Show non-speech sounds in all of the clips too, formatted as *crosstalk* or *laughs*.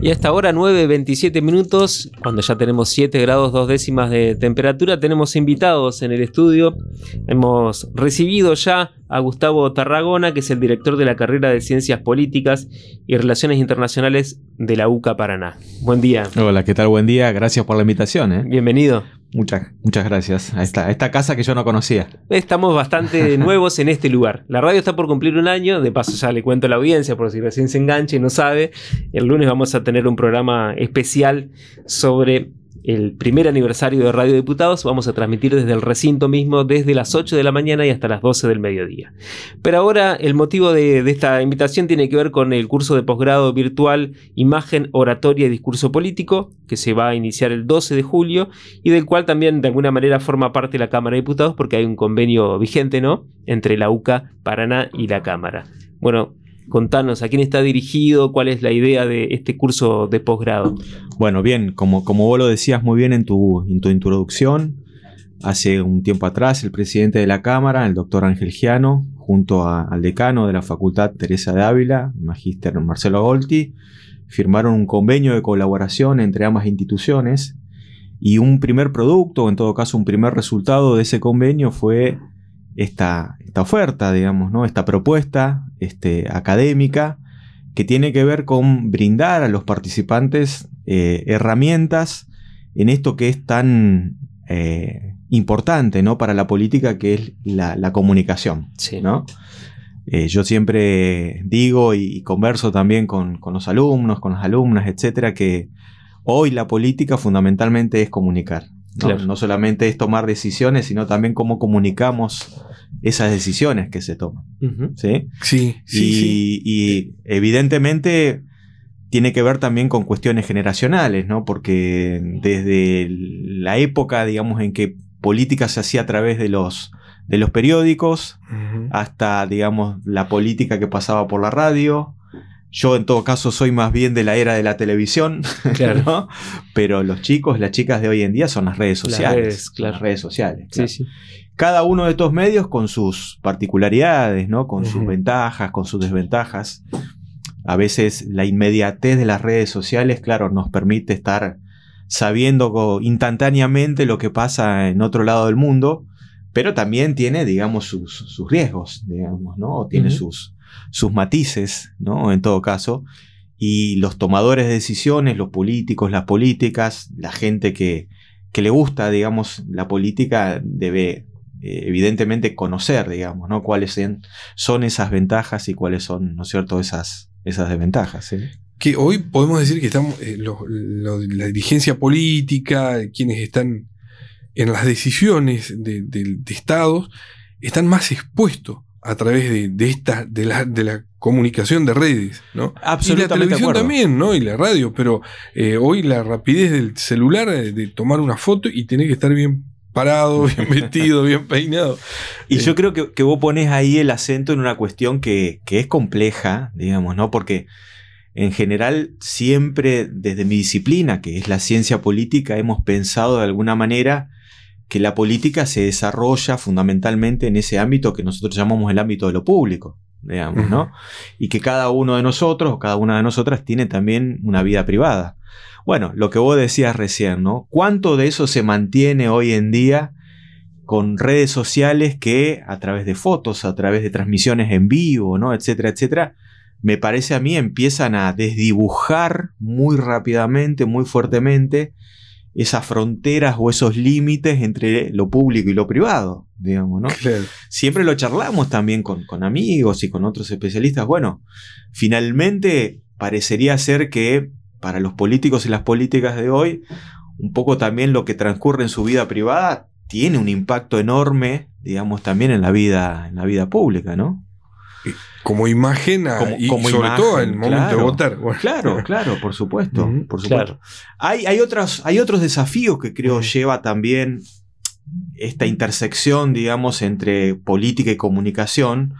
Y hasta ahora 9.27 minutos, cuando ya tenemos 7 grados 2 décimas de temperatura, tenemos invitados en el estudio. Hemos recibido ya a Gustavo Tarragona, que es el director de la carrera de Ciencias Políticas y Relaciones Internacionales de la UCA Paraná. Buen día. Hola, ¿qué tal? Buen día. Gracias por la invitación. ¿eh? Bienvenido. Muchas, muchas gracias a esta, esta casa que yo no conocía. Estamos bastante *laughs* nuevos en este lugar. La radio está por cumplir un año, de paso ya le cuento a la audiencia por si recién se enganche y no sabe. El lunes vamos a tener un programa especial sobre el primer aniversario de Radio Diputados. Vamos a transmitir desde el recinto mismo, desde las 8 de la mañana y hasta las 12 del mediodía. Pero ahora el motivo de, de esta invitación tiene que ver con el curso de posgrado virtual Imagen, Oratoria y Discurso Político, que se va a iniciar el 12 de julio y del cual también de alguna manera forma parte la Cámara de Diputados porque hay un convenio vigente, ¿no? Entre la UCA, Paraná y la Cámara. Bueno, Contanos a quién está dirigido, cuál es la idea de este curso de posgrado. Bueno, bien, como, como vos lo decías muy bien en tu, en tu introducción, hace un tiempo atrás el presidente de la Cámara, el doctor Ángel Giano, junto al decano de la Facultad Teresa de Ávila, magíster Marcelo Golti, firmaron un convenio de colaboración entre ambas instituciones y un primer producto, en todo caso un primer resultado de ese convenio fue esta, esta oferta, digamos, ¿no? esta propuesta este, académica que tiene que ver con brindar a los participantes eh, herramientas en esto que es tan eh, importante ¿no? para la política, que es la, la comunicación. Sí. ¿no? Eh, yo siempre digo y, y converso también con, con, los alumnos, con las alumnas, etcétera, que hoy la política fundamentalmente es comunicar. ¿no? Claro. no solamente es tomar decisiones, sino también cómo comunicamos esas decisiones que se toman. ¿sí? Sí, sí, y, sí. y evidentemente tiene que ver también con cuestiones generacionales, ¿no? Porque desde la época, digamos, en que política se hacía a través de los, de los periódicos, hasta, digamos, la política que pasaba por la radio. Yo en todo caso soy más bien de la era de la televisión, *laughs* Claro. ¿no? pero los chicos, las chicas de hoy en día son las redes Las sociales. redes, claro. Las redes sociales. Sí, claro sí. cada uno de estos medios con sus particularidades, ¿no? Con sus ventajas, con sus desventajas. A veces la inmediatez de las redes sociales, claro, nos permite estar sabiendo instantáneamente lo que pasa en otro lado del mundo, pero también tiene, digamos, sus, sus riesgos, digamos, ¿no? O tiene sus, sus matices, ¿no? En todo caso. Y los tomadores de decisiones, los políticos, las políticas, la gente que, que le gusta, digamos, la política debe eh, evidentemente conocer, digamos, ¿no? Cuáles son esas ventajas y cuáles son, ¿no es cierto?, esas, esas desventajas. Que hoy podemos decir que estamos, eh, la dirigencia política, quienes están en las decisiones de, de- de estados, están más expuestos a través de, de esta, de la, de la comunicación de redes, ¿no? Y la Absolutamente televisión también, ¿no? Y la radio, pero eh, hoy la rapidez del celular eh, de tomar una foto y tener que estar bien parado, bien *laughs* vestido, bien peinado. Y Eh, yo creo que, que vos pones ahí el acento en una cuestión que, que es compleja, digamos, ¿no? Porque en general siempre desde mi disciplina, que es la ciencia política, hemos pensado de alguna manera que la política se desarrolla fundamentalmente en ese ámbito que nosotros llamamos el ámbito de lo público, digamos, ¿no? Y que cada uno de nosotros o cada una de nosotras tiene también una vida privada. Bueno, lo que vos decías recién, ¿no? ¿Cuánto de eso se mantiene hoy en día con redes sociales que a través de fotos, a través de transmisiones en vivo, ¿no? etcétera, etcétera, me parece a mí empiezan a desdibujar muy rápidamente, muy fuertemente esas fronteras o esos límites entre lo público y lo privado, digamos, ¿no? Claro. Siempre lo charlamos también con, con amigos y con otros especialistas. Bueno, finalmente parecería ser que para los políticos y las políticas de hoy, un poco también lo que transcurre en su vida privada tiene un impacto enorme, digamos, también en la vida, en la vida pública, ¿no? Como imagen a- Como- y como sobre imagen, todo en el momento claro. de votar. Bueno. Claro, claro, por supuesto, por supuesto. Claro. Hay, hay, otros, hay otros desafíos que creo lleva también esta intersección, digamos, entre política y comunicación,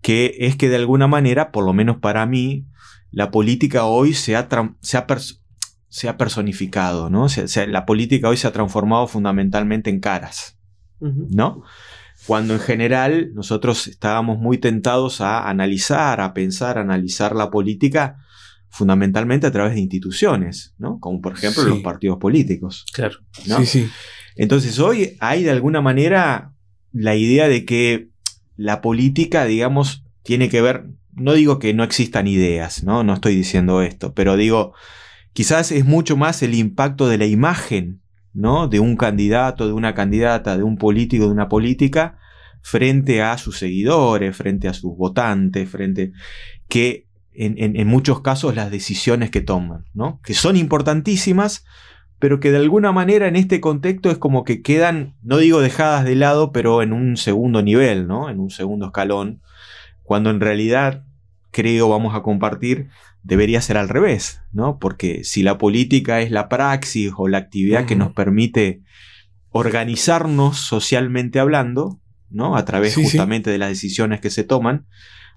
que es que de alguna manera, por lo menos para mí, la política hoy se ha, se ha, pers- se ha personificado, ¿no? Se- la política hoy se ha transformado fundamentalmente en caras. ¿no? Cuando en general nosotros estábamos muy tentados a analizar, a pensar, a analizar la política fundamentalmente a través de instituciones, ¿no? Como por ejemplo los partidos políticos. Claro. Sí, sí. Entonces hoy hay de alguna manera la idea de que la política, digamos, tiene que ver, no digo que no existan ideas, ¿no? No estoy diciendo esto, pero digo, quizás es mucho más el impacto de la imagen, ¿no? De un candidato, de una candidata, de un político, de una política, frente a sus seguidores, frente a sus votantes, frente que en, muchos casos las decisiones que toman, ¿no? Que son importantísimas, pero que de alguna manera en este contexto es como que quedan, no digo dejadas de lado, pero en un segundo nivel, ¿no? En un segundo escalón, cuando en realidad creo vamos a compartir debería ser al revés, ¿no? Porque si la política es la praxis o la actividad que nos permite organizarnos socialmente hablando, ¿no? A través justamente de las decisiones que se toman,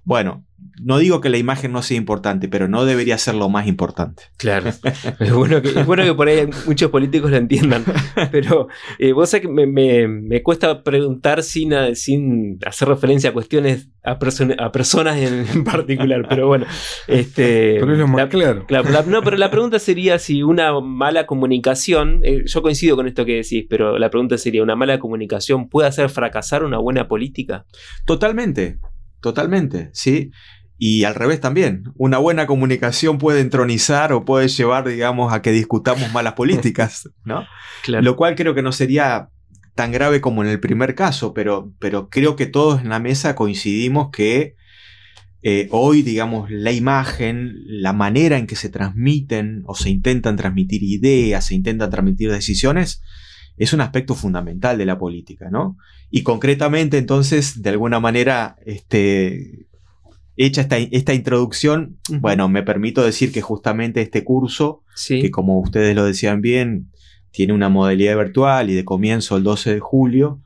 bueno, no digo que la imagen no sea importante, pero no debería ser lo más importante. Claro. *laughs* Es bueno que, que por ahí muchos políticos lo entiendan. Pero eh, vos sabés que me, cuesta preguntar sin, sin hacer referencia a cuestiones, a, a personas en, particular. Pero bueno. Este, pero es lo más claro. no, pero la pregunta sería si una mala comunicación, eh, yo coincido con esto que decís, pero la pregunta sería, ¿una mala comunicación puede hacer fracasar una buena política? Totalmente. Totalmente, ¿sí? Y al revés también, una buena comunicación puede entronizar o puede llevar, digamos, a que discutamos malas políticas, *laughs* ¿no? Lo cual creo que no sería tan grave como en el primer caso, pero, pero creo que todos en la mesa coincidimos que eh, hoy, digamos, la imagen, la manera en que se transmiten o se intentan transmitir ideas, se intentan transmitir decisiones, es un aspecto fundamental de la política, ¿no? Y concretamente, entonces, de alguna manera, este, hecha esta, esta introducción, bueno, me permito decir que justamente este curso, que como ustedes lo decían bien, tiene una modalidad virtual y de comienzo el 12 de julio,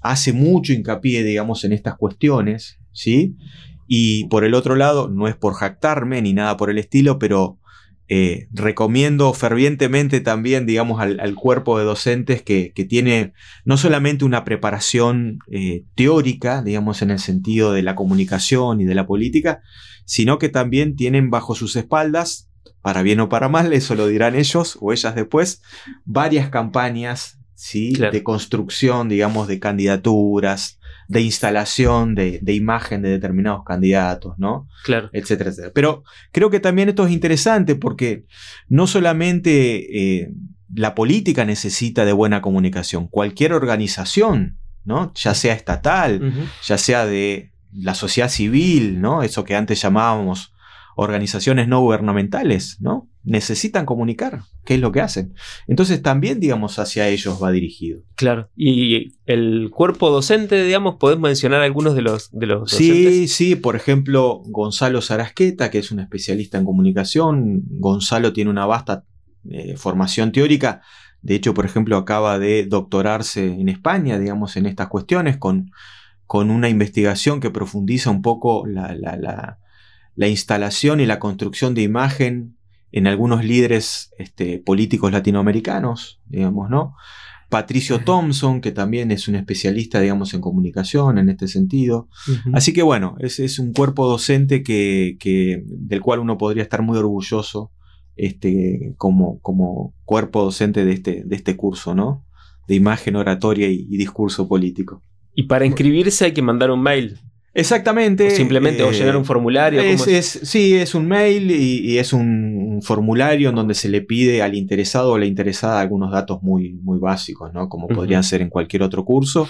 hace mucho hincapié, digamos, en estas cuestiones, ¿sí? Y por el otro lado, no es por jactarme ni nada por el estilo, pero eh, recomiendo fervientemente también, digamos, al, cuerpo de docentes que, tiene no solamente una preparación eh, teórica, digamos, en el sentido de la comunicación y de la política, sino que también tienen bajo sus espaldas, para bien o para mal, eso lo dirán ellos o ellas después, varias campañas ¿sí? de construcción, digamos, de candidaturas, de instalación de, imagen de determinados candidatos, ¿no? Claro. Etcétera, etcétera. Pero creo que también esto es interesante porque no solamente eh, la política necesita de buena comunicación, cualquier organización, ¿no? Ya sea estatal, ya sea de la sociedad civil, ¿no? Eso que antes llamábamos organizaciones no gubernamentales, ¿no? Necesitan comunicar qué es lo que hacen. Entonces también, digamos, hacia ellos va dirigido. Claro. Y el cuerpo docente, digamos, podés mencionar algunos de los, de los Sí, sí, por ejemplo, Gonzalo Sarasqueta, que es un especialista en comunicación. Gonzalo tiene una vasta eh, formación teórica. De hecho, por ejemplo, acaba de doctorarse en España, digamos, en estas cuestiones, con, con una investigación que profundiza un poco la la instalación y la construcción de imagen en algunos líderes este, políticos latinoamericanos, digamos, ¿no? Patricio Thompson, que también es un especialista, digamos, en comunicación en este sentido. Así que bueno, es, es un cuerpo docente que, del cual uno podría estar muy orgulloso este, como, como cuerpo docente de este, de este curso, ¿no? De imagen, oratoria y discurso político. Y para inscribirse hay que mandar un mail. Exactamente. simplemente o llenar un formulario. Es, sí, es un mail y, es un, formulario en donde se le pide al interesado o la interesada algunos datos muy, muy básicos, ¿no? Como podrían ser en cualquier otro curso.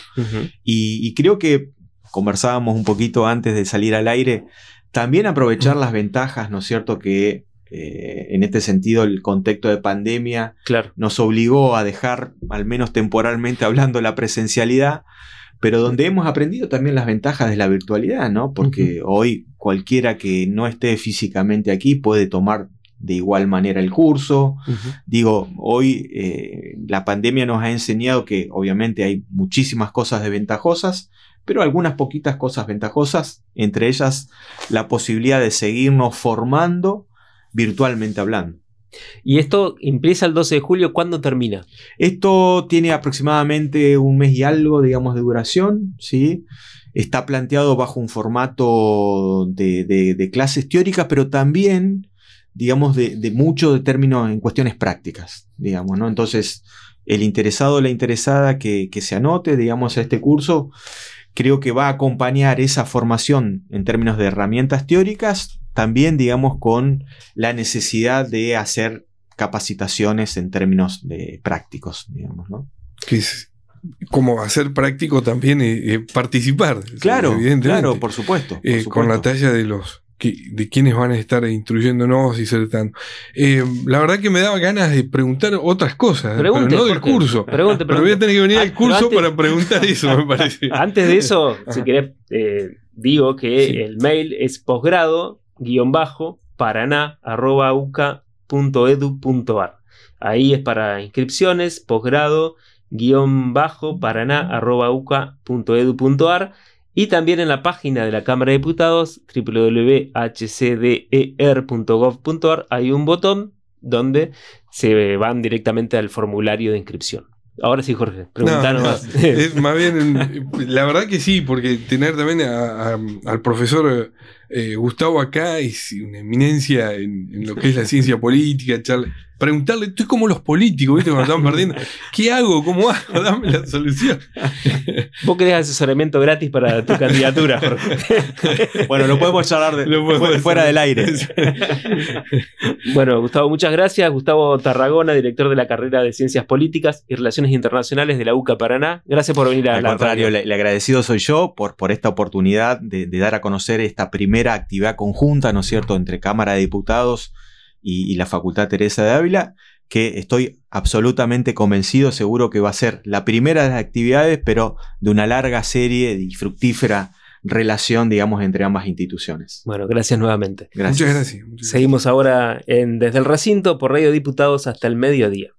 y, creo que conversábamos un poquito antes de salir al aire, también aprovechar las ventajas, ¿no es cierto? Que eh, en este sentido el contexto de pandemia nos obligó a dejar, al menos temporalmente hablando, la presencialidad pero donde hemos aprendido también las ventajas de la virtualidad, ¿no? Porque hoy cualquiera que no esté físicamente aquí puede tomar de igual manera el curso. Digo, hoy eh, la pandemia nos ha enseñado que obviamente hay muchísimas cosas desventajosas, pero algunas poquitas cosas ventajosas, entre ellas la posibilidad de seguirnos formando virtualmente hablando. ¿Y esto empieza el 12 de julio? ¿Cuándo termina? Esto tiene aproximadamente un mes y algo, digamos, de duración, ¿sí? Está planteado bajo un formato de, clases teóricas, pero también digamos, de, mucho de términos en cuestiones prácticas, digamos, ¿no? Entonces, el interesado o la interesada que, que se anote, digamos, a este curso, creo que va a acompañar esa formación en términos de herramientas teóricas, también, digamos, con la necesidad de hacer capacitaciones en términos de prácticos, digamos, ¿no? Que es como hacer práctico también eh, participar. Claro, claro, por supuesto. Por eh, con la talla de los de quienes van a estar instruyéndonos y ser tan. Eh, la verdad que me daba ganas de preguntar otras cosas, pero no del curso. pero voy a tener que venir al curso para preguntar eso, me parece. *laughs* Antes de eso, si querés, digo que el mail es posgrado guion bajo paraná arroba .edu.ar. Ahí es para inscripciones, posgrado, guion bajo, paraná, .edu.ar. Y también en la página de la Cámara de Diputados, www.hcder.gov.ar, hay un botón donde se van directamente al formulario de inscripción. Ahora sí, Jorge, preguntanos más. más bien, la verdad que sí, porque tener también al profesor eh, Gustavo acá es una eminencia en, lo que es la ciencia política, preguntarle, estoy como los políticos, ¿viste? Cuando están perdiendo, ¿qué hago? ¿Cómo hago? *laughs* Dame la solución. *laughs* Vos querés asesoramiento gratis para tu candidatura, *laughs* bueno, lo podemos charlar de, fuera del aire. bueno, Gustavo, muchas gracias. Gustavo Tarragona, director de la carrera de Ciencias Políticas y Relaciones Internacionales de la UCA Paraná. Gracias por venir a Al contrario, le, agradecido soy yo por, por esta oportunidad de, de dar a conocer esta primera actividad conjunta, ¿no es cierto?, entre Cámara de Diputados y, la Facultad Teresa de Ávila, que estoy absolutamente convencido, seguro que va a ser la primera de las actividades, pero de una larga serie y fructífera relación, digamos, entre ambas instituciones. Bueno, gracias nuevamente. Muchas gracias. Seguimos ahora en Desde el Recinto por Radio Diputados hasta el mediodía.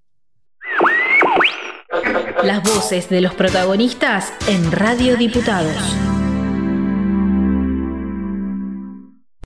Las voces de los protagonistas en Radio Diputados.